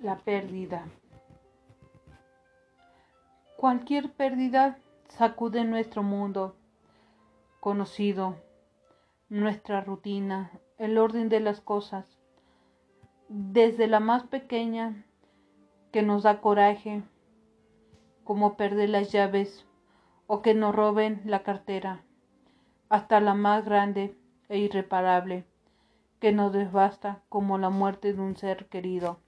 La pérdida. Cualquier pérdida sacude nuestro mundo conocido, nuestra rutina, el orden de las cosas, desde la más pequeña que nos da coraje, como perder las llaves o que nos roben la cartera, hasta la más grande e irreparable que nos devasta como la muerte de un ser querido.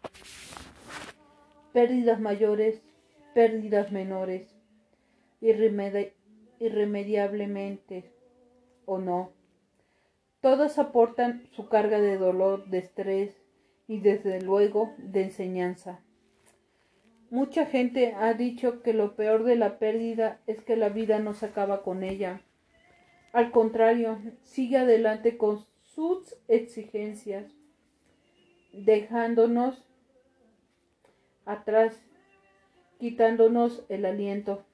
Pérdidas mayores, pérdidas menores, irremediablemente o no. Todas aportan su carga de dolor, de estrés y desde luego de enseñanza. Mucha gente ha dicho que lo peor de la pérdida es que la vida no se acaba con ella. Al contrario, sigue adelante con sus exigencias, dejándonos atrás, quitándonos el aliento,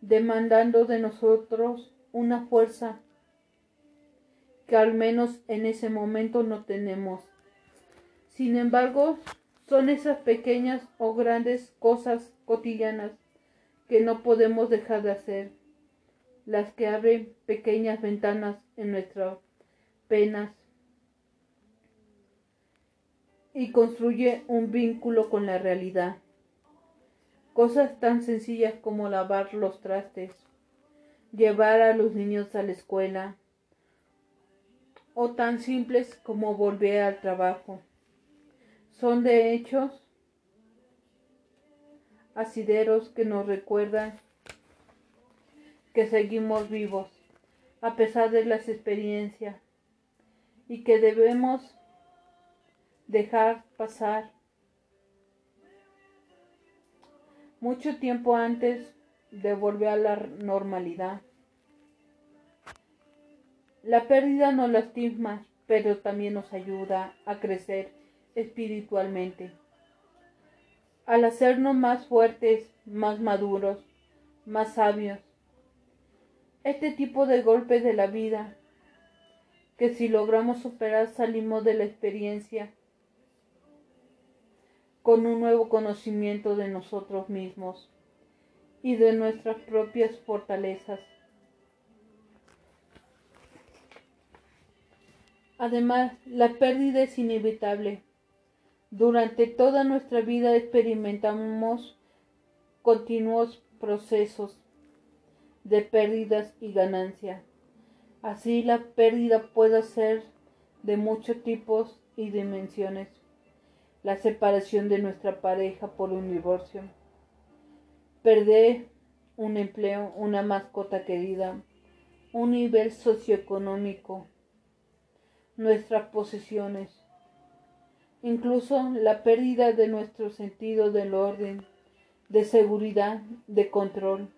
demandando de nosotros una fuerza que al menos en ese momento no tenemos. Sin embargo, son esas pequeñas o grandes cosas cotidianas que no podemos dejar de hacer, las que abren pequeñas ventanas en nuestras penas y construye un vínculo con la realidad. Cosas tan sencillas como lavar los trastes, llevar a los niños a la escuela, o tan simples como volver al trabajo. Son de hechos asideros que nos recuerdan que seguimos vivos a pesar de las experiencias y que debemos dejar pasar mucho tiempo antes de volver a la normalidad. La pérdida nos lastima, pero también nos ayuda a crecer espiritualmente. Al hacernos más fuertes, más maduros, más sabios. Este tipo de golpes de la vida, que si logramos superar salimos de la experiencia con un nuevo conocimiento de nosotros mismos y de nuestras propias fortalezas. Además, la pérdida es inevitable. Durante toda nuestra vida experimentamos continuos procesos de pérdidas y ganancias. Así la pérdida puede ser de muchos tipos y dimensiones la separación de nuestra pareja por un divorcio, perder un empleo, una mascota querida, un nivel socioeconómico, nuestras posesiones, incluso la pérdida de nuestro sentido del orden, de seguridad, de control.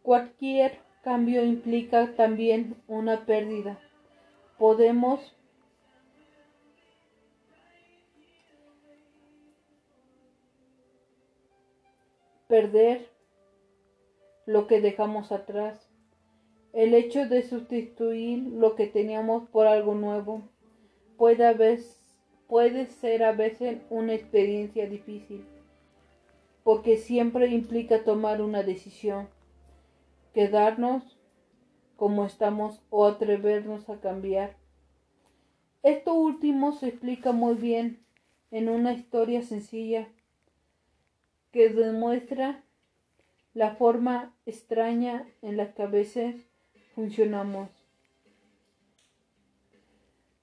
Cualquier Cambio implica también una pérdida. Podemos perder lo que dejamos atrás. El hecho de sustituir lo que teníamos por algo nuevo puede, puede ser a veces una experiencia difícil, porque siempre implica tomar una decisión quedarnos como estamos o atrevernos a cambiar. Esto último se explica muy bien en una historia sencilla que demuestra la forma extraña en la que a veces funcionamos.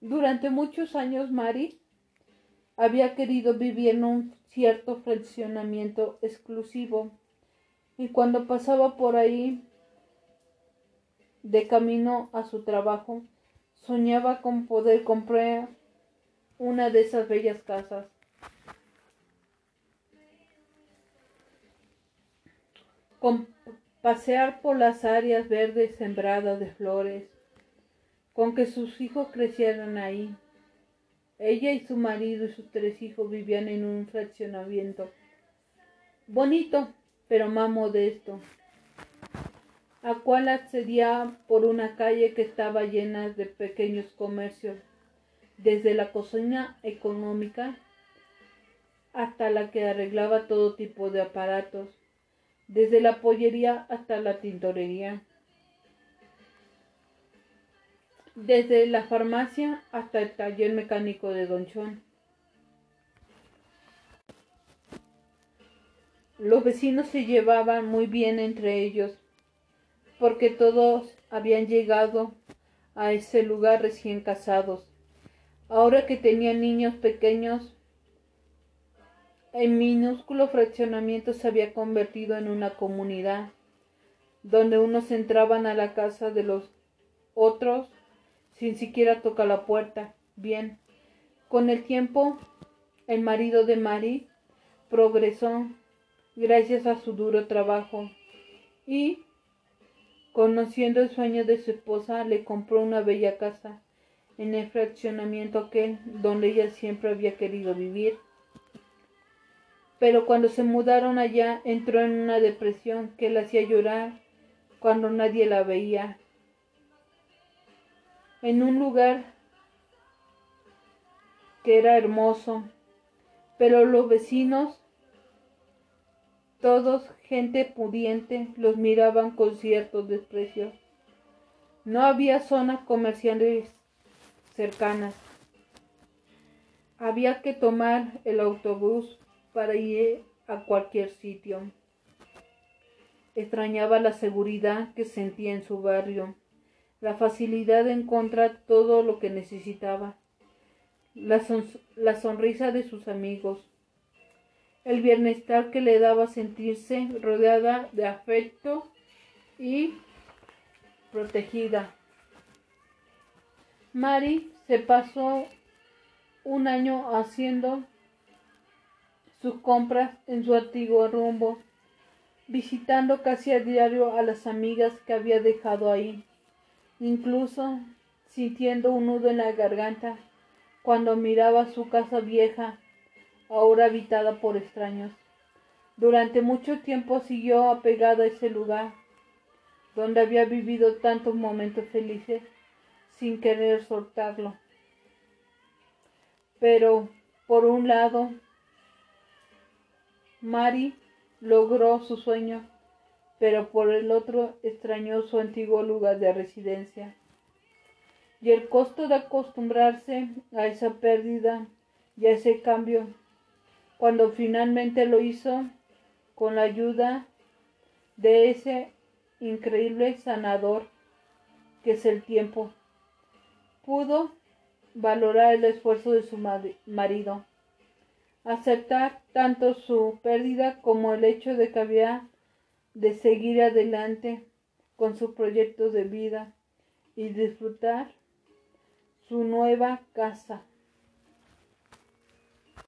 Durante muchos años Mari había querido vivir en un cierto fraccionamiento exclusivo y cuando pasaba por ahí de camino a su trabajo, soñaba con poder comprar una de esas bellas casas. Con pasear por las áreas verdes sembradas de flores, con que sus hijos crecieran ahí. Ella y su marido y sus tres hijos vivían en un fraccionamiento bonito, pero más modesto a cual accedía por una calle que estaba llena de pequeños comercios, desde la cocina económica hasta la que arreglaba todo tipo de aparatos, desde la pollería hasta la tintorería, desde la farmacia hasta el taller mecánico de Don Chon. Los vecinos se llevaban muy bien entre ellos, porque todos habían llegado a ese lugar recién casados. Ahora que tenían niños pequeños, el minúsculo fraccionamiento se había convertido en una comunidad, donde unos entraban a la casa de los otros sin siquiera tocar la puerta. Bien, con el tiempo, el marido de Mari progresó gracias a su duro trabajo y, conociendo el sueño de su esposa, le compró una bella casa en el fraccionamiento aquel donde ella siempre había querido vivir. Pero cuando se mudaron allá entró en una depresión que la hacía llorar cuando nadie la veía. En un lugar que era hermoso, pero los vecinos, todos gente pudiente, los miraban con cierto desprecio. No había zonas comerciales cercanas. Había que tomar el autobús para ir a cualquier sitio. Extrañaba la seguridad que sentía en su barrio, la facilidad de encontrar todo lo que necesitaba, la, la sonrisa de sus amigos, el bienestar que le daba sentirse rodeada de afecto y protegida. Mari se pasó un año haciendo sus compras en su antiguo rumbo, visitando casi a diario a las amigas que había dejado ahí, incluso sintiendo un nudo en la garganta cuando miraba su casa vieja, ahora habitada por extraños. Durante mucho tiempo siguió apegada a ese lugar, donde había vivido tantos momentos felices, sin querer soltarlo. Pero, por un lado, Mari logró su sueño, pero por el otro extrañó su antiguo lugar de residencia. Y el costo de acostumbrarse a esa pérdida y a ese cambio, cuando finalmente lo hizo con la ayuda de ese increíble sanador que es el tiempo, pudo valorar el esfuerzo de su marido aceptar tanto su pérdida como el hecho de que había de seguir adelante con su proyecto de vida y disfrutar su nueva casa.